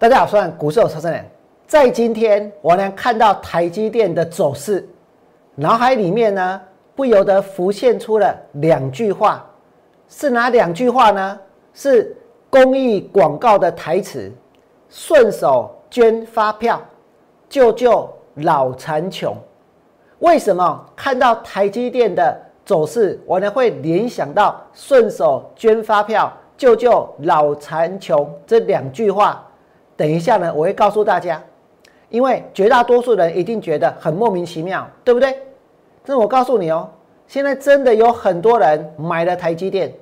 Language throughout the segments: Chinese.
大家好，我是股市有超生人。在今天，我呢看到台积电的走势，脑海里面呢不由得浮现出了两句话，是哪两句话呢？是公益广告的台词：“顺手捐发票，救救老残穷。”为什么看到台积电的走势，我呢会联想到“顺手捐发票，救救老残穷”这两句话？等一下呢，我会告诉大家。因为绝大多数人一定觉得很莫名其妙，对不对？那我告诉你哦，现在真的有很多人买了台积电，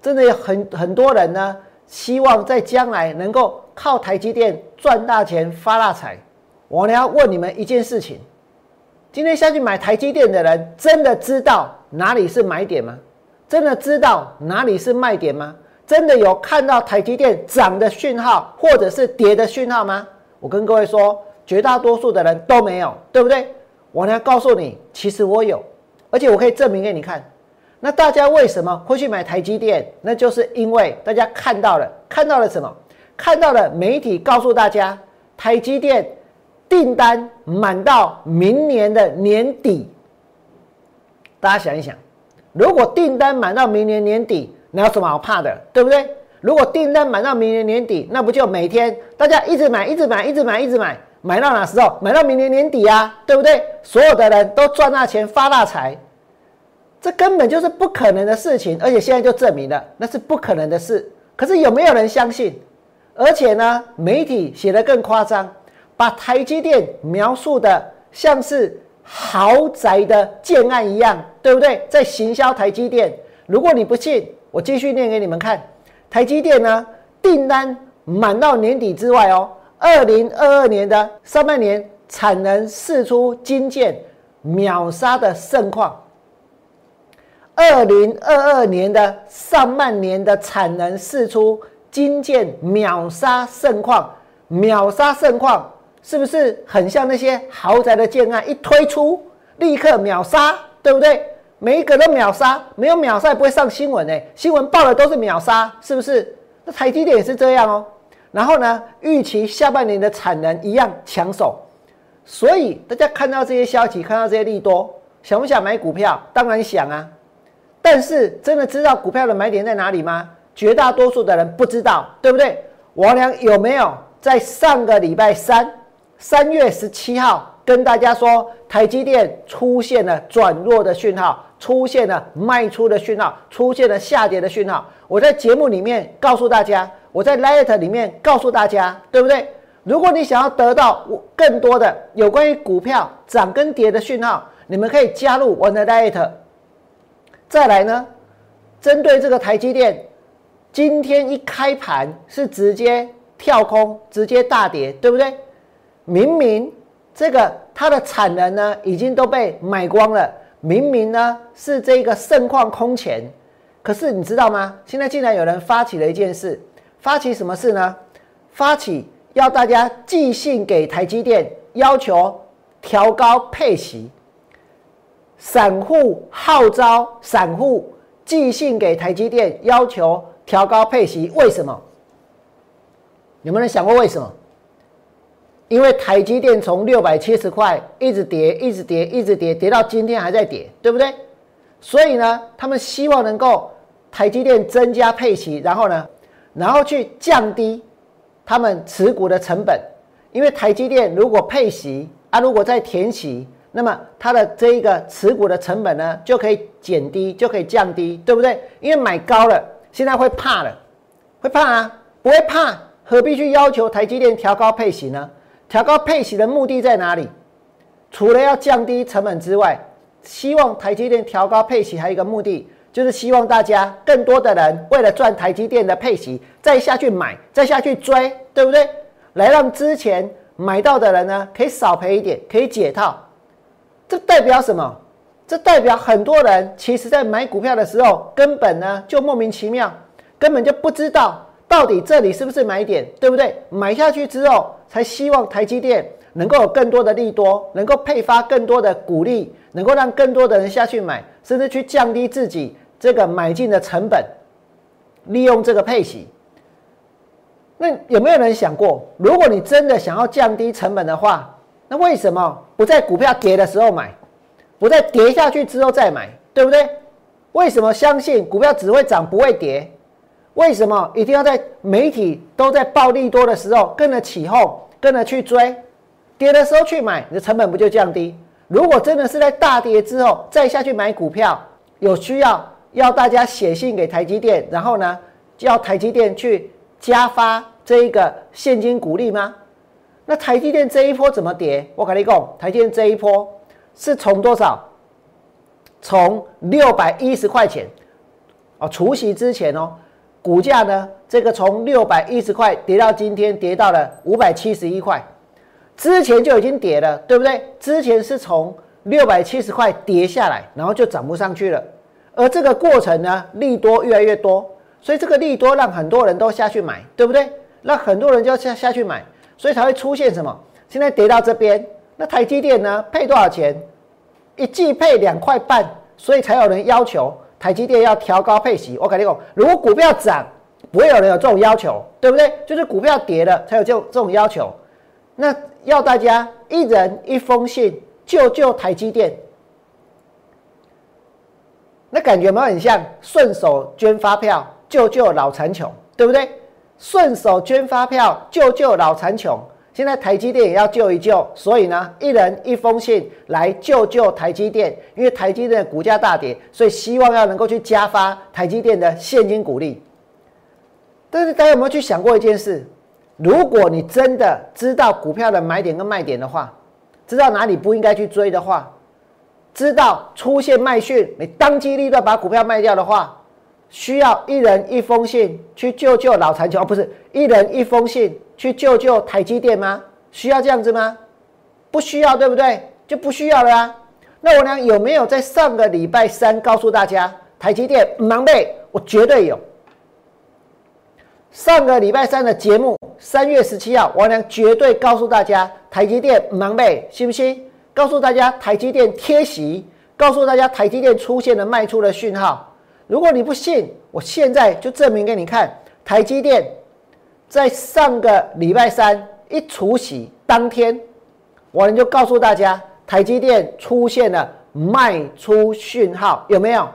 真的有很很多人呢，希望在将来能够靠台积电赚大钱、发大财。我呢要问你们一件事情：今天下去买台积电的人，真的知道哪里是买点吗？真的知道哪里是卖点吗？真的有看到台积电涨的讯号，或者是跌的讯号吗？我跟各位说。绝大多数的人都没有，对不对？我呢告诉你，其实我有，而且我可以证明给你看。那大家为什么会去买台积电？那就是因为大家看到了，看到了什么？看到了媒体告诉大家，台积电订单满到明年的年底。大家想一想，如果订单满到明年年底，那有什么好怕的？对不对？如果订单买到明年年底，那不就每天大家一直买，一直买，一直买，一直买？买到哪时候？买到明年年底啊，对不对？所有的人都赚大钱发大财，这根本就是不可能的事情，而且现在就证明了那是不可能的事。可是有没有人相信？而且呢，媒体写的更夸张，把台积电描述的像是豪宅的建案一样，对不对？在行销台积电。如果你不信，我继续念给你们看。台积电呢，订单满到年底之外哦。二零二二年的上半年产能释出金件秒杀的盛况。二零二二年的上半年的产能释出金件秒杀盛况，秒杀盛况是不是很像那些豪宅的建案？一推出立刻秒杀，对不对？每一个都秒杀，没有秒杀不会上新闻呢。新闻报的都是秒杀，是不是？那台积电也是这样哦。然后呢？预期下半年的产能一样抢手，所以大家看到这些消息，看到这些利多，想不想买股票？当然想啊！但是真的知道股票的买点在哪里吗？绝大多数的人不知道，对不对？王良有没有在上个礼拜三，三月十七号跟大家说，台积电出现了转弱的讯号，出现了卖出的讯号，出现了下跌的讯号？我在节目里面告诉大家。我在 Light 里面告诉大家，对不对？如果你想要得到更多的有关于股票涨跟跌的讯号，你们可以加入我的 Light。再来呢，针对这个台积电，今天一开盘是直接跳空，直接大跌，对不对？明明这个它的产能呢已经都被买光了，明明呢是这个盛况空前，可是你知道吗？现在竟然有人发起了一件事。发起什么事呢？发起要大家寄信给台积电，要求调高配息。散户号召散户寄信给台积电，要求调高配息。为什么？有没有人想过为什么？因为台积电从六百七十块一直跌，一直跌，一直跌，跌到今天还在跌，对不对？所以呢，他们希望能够台积电增加配息，然后呢？然后去降低他们持股的成本，因为台积电如果配息啊，如果再填息，那么它的这一个持股的成本呢就可以减低，就可以降低，对不对？因为买高了，现在会怕了，会怕啊？不会怕，何必去要求台积电调高配息呢？调高配息的目的在哪里？除了要降低成本之外，希望台积电调高配息还有一个目的。就是希望大家更多的人为了赚台积电的配息，再下去买，再下去追，对不对？来让之前买到的人呢，可以少赔一点，可以解套。这代表什么？这代表很多人其实在买股票的时候，根本呢就莫名其妙，根本就不知道到底这里是不是买点，对不对？买下去之后，才希望台积电能够有更多的利多，能够配发更多的股利，能够让更多的人下去买，甚至去降低自己。这个买进的成本，利用这个配息，那有没有人想过，如果你真的想要降低成本的话，那为什么不在股票跌的时候买，不在跌下去之后再买，对不对？为什么相信股票只会涨不会跌？为什么一定要在媒体都在暴利多的时候跟着起哄，跟着去追，跌的时候去买，你的成本不就降低？如果真的是在大跌之后再下去买股票，有需要要大家写信给台积电，然后呢，要台积电去加发这一个现金股利吗？那台积电这一波怎么跌？我跟你讲，台积电这一波是从多少？从六百一十块钱哦，除夕之前哦，股价呢，这个从六百一十块跌到今天跌到了五百七十一块，之前就已经跌了，对不对？之前是从六百七十块跌下来，然后就涨不上去了，而这个过程呢，利多越来越多，所以这个利多让很多人都下去买，对不对？那很多人就下下去买，所以才会出现什么？现在跌到这边，那台积电呢，配多少钱？一季配两块半，所以才有人要求台积电要调高配息。我跟你讲，如果股票涨，不会有人有这种要求，对不对？就是股票跌了才有这这种要求。那要大家一人一封信救救台积电，那感觉有没有很像顺手捐发票救救老残穷，对不对？顺手捐发票救救老残穷。现在台积电也要救一救，所以呢，一人一封信来救救台积电。因为台积电的股价大跌，所以希望要能够去加发台积电的现金股利。但是大家有没有去想过一件事？如果你真的知道股票的买点跟卖点的话，知道哪里不应该去追的话，知道出现卖讯，你当机立断把股票卖掉的话。需要一人一封信去救救老残穷，不是一人一封信去救救台积电吗？需要这样子吗？不需要，对不对？就不需要了啊。那我呢？有没有在上个礼拜三告诉大家台积电忙背？我绝对有。上个礼拜三的节目，三月十七号，王良绝对告诉大家台积电忙背，信不信？告诉大家台积电贴息，告诉大家台积电出现了卖出的讯号。如果你不信，我现在就证明给你看。台积电在上个礼拜三一除息当天，我就告诉大家，台积电出现了卖出讯号，有没有？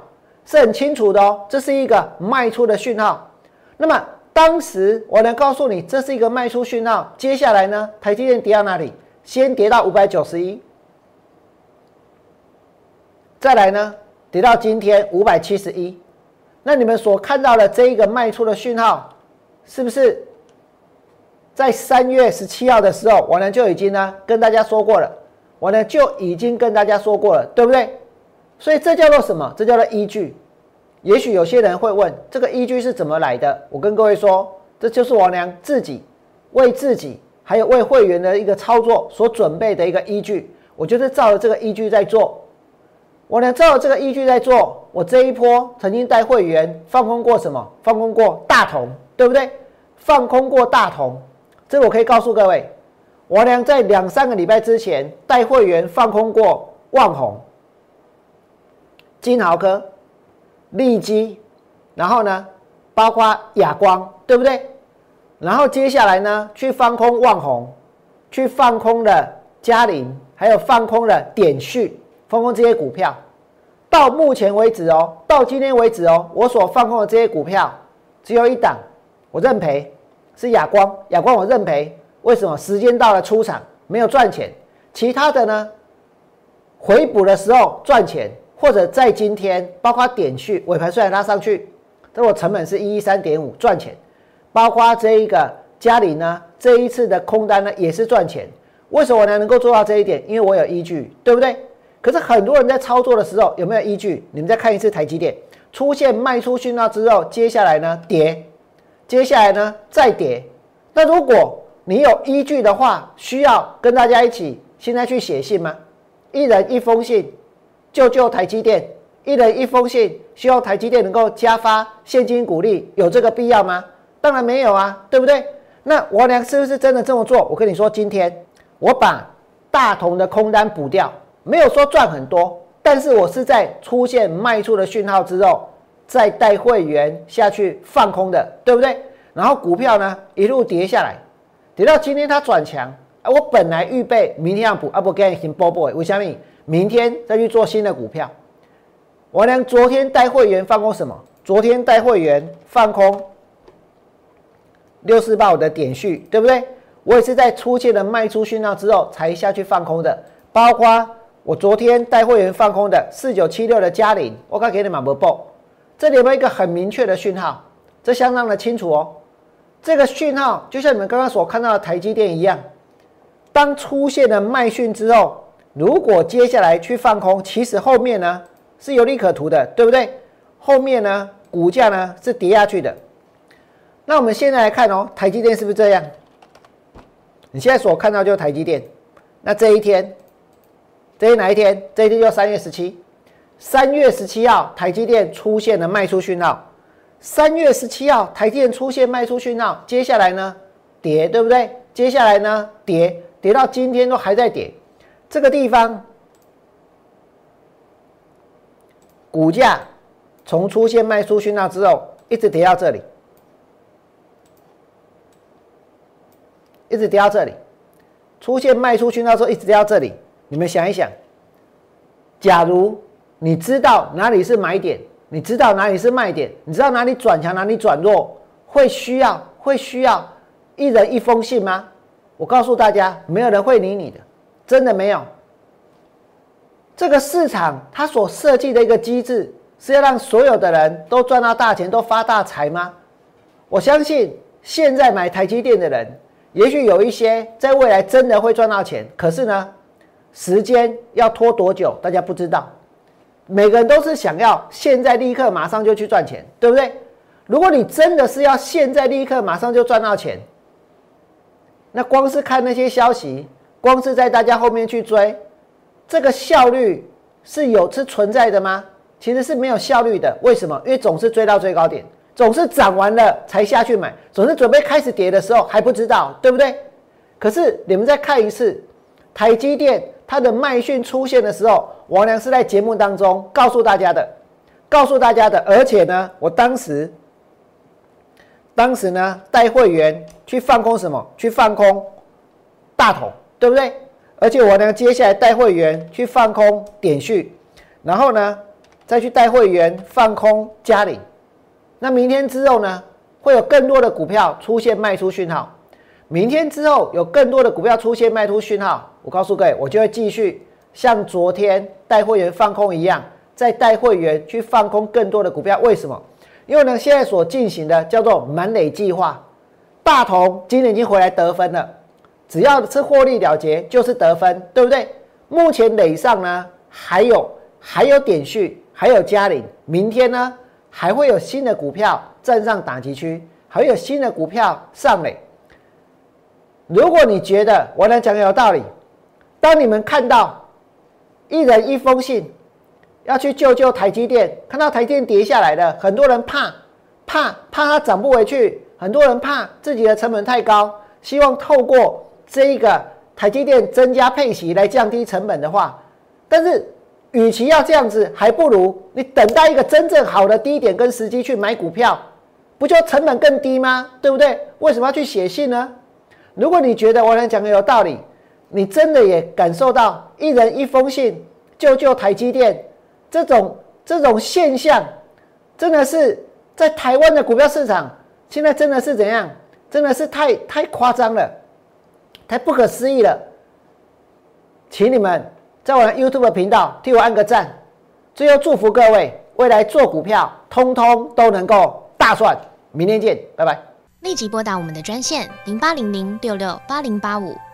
是很清楚的哦，这是一个卖出的讯号。那么当时我能告诉你，这是一个卖出讯号。接下来呢，台积电跌到哪里？先跌到五百九十一，再来呢，跌到今天五百七十一。那你们所看到的这一个卖出的讯号，是不是在三月十七号的时候，我呢就已经呢跟大家说过了，我呢就已经跟大家说过了，对不对？所以这叫做什么？这叫做依据。也许有些人会问，这个依据是怎么来的？我跟各位说，这就是王良自己为自己还有为会员的一个操作所准备的一个依据，我就是照着这个依据在做。我呢，照这个依据在做。我这一波曾经带会员放空过什么？放空过大同，对不对？放空过大同，这个我可以告诉各位，我俩在两三个礼拜之前带会员放空过万宏、金豪科、利基，然后呢，包括亚光，对不对？然后接下来呢，去放空万宏，去放空了嘉麟，还有放空了点讯。放空这些股票，到目前为止哦，到今天为止哦，我所放空的这些股票只有一档，我认赔，是亚光，亚光我认赔。为什么？时间到了出场没有赚钱，其他的呢，回补的时候赚钱，或者在今天，包括点去尾盘虽然拉上去，但我成本是一一三点五赚钱，包括这一个嘉里呢，这一次的空单呢也是赚钱。为什么呢能够做到这一点？因为我有依据，对不对？可是很多人在操作的时候有没有依据？你们再看一次台积电出现卖出讯号之后，接下来呢跌，接下来呢再跌。那如果你有依据的话，需要跟大家一起现在去写信吗？一人一封信，救救台积电。一人一封信，希望台积电能够加发现金股利，有这个必要吗？当然没有啊，对不对？那我俩是不是真的这么做？我跟你说，今天我把大同的空单补掉。没有说赚很多，但是我是在出现卖出的讯号之后，再带会员下去放空的，对不对？然后股票呢一路跌下来，跌到今天它转强。啊，我本来预备明天要补，啊不，给你先波波。为什么？明天再去做新的股票。我呢，昨天带会员放空什么？昨天带会员放空六四八五的点序，对不对？我也是在出现了卖出讯号之后才下去放空的。包括我昨天带会员放空的四九七六的嘉陵，我刚给你们不报，这里有没有一个很明确的讯号？这相当的清楚哦。这个讯号就像你们刚刚所看到的台积电一样。当出现了卖讯之后，如果接下来去放空，其实后面呢是有利可图的，对不对？后面呢股价呢是跌下去的。那我们现在来看哦，台积电是不是这样？你现在所看到就是台积电。那这一天，这是哪一天？这一天就三月十七。三月十七号，台积电出现了卖出讯号。三月十七号，台积电出现卖出讯号，接下来呢跌，对不对？接下来呢跌。跌到今天都还在跌，这个地方股价从出现卖出讯号之后，一直跌到这里，一直跌到这里，出现卖出讯号之后一直跌到这里。你们想一想，假如你知道哪里是买点，你知道哪里是卖点，你知道哪里转强哪里转弱，会需要会需要一人一封信吗？我告诉大家，没有人会理你的，真的没有。这个市场它所设计的一个机制，是要让所有的人都赚到大钱，都发大财吗？我相信现在买台积电的人，也许有一些在未来真的会赚到钱，可是呢，时间要拖多久，大家不知道。每个人都是想要现在立刻马上就去赚钱，对不对？如果你真的是要现在立刻马上就赚到钱，那光是看那些消息，光是在大家后面去追，这个效率是有是存在的吗？其实是没有效率的。为什么？因为总是追到最高点，总是涨完了才下去买，总是准备开始跌的时候还不知道，对不对？可是你们再看一次，台积电它的卖讯出现的时候，王良是在节目当中告诉大家的，告诉大家的，而且呢，我当时。当时呢，带会员去放空什么？去放空大同，对不对？而且我呢，接下来带会员去放空点序，然后呢，再去带会员放空嘉里。那明天之后呢，会有更多的股票出现卖出讯号。明天之后有更多的股票出现卖出讯号，我告诉各位，我就会继续像昨天带会员放空一样，再带会员去放空更多的股票。为什么？因为呢，现在所进行的叫做满垒计划，大同今年已经回来得分了，只要是获利了结就是得分，对不对？目前垒上呢还有还有点序，还有嘉陵，明天呢还会有新的股票站上打击区，还有新的股票上垒。如果你觉得我能讲有道理，当你们看到一人一封信。要去救救台积电，看到台积电跌下来的，很多人怕，怕怕它涨不回去，很多人怕自己的成本太高，希望透过这一个台积电增加配息来降低成本的话，但是与其要这样子，还不如你等待一个真正好的低点跟时机去买股票，不就成本更低吗？对不对？为什么要去写信呢？如果你觉得我能讲的有道理，你真的也感受到一人一封信救救台积电。这种这种现象，真的是在台湾的股票市场，现在真的是怎样？真的是太太夸张了，太不可思议了。请你们在我的 YouTube 频道替我按个赞。最后祝福各位未来做股票，通通都能够大赚。明天见，拜拜。立即拨打我们的专线零八零零六六八零八五。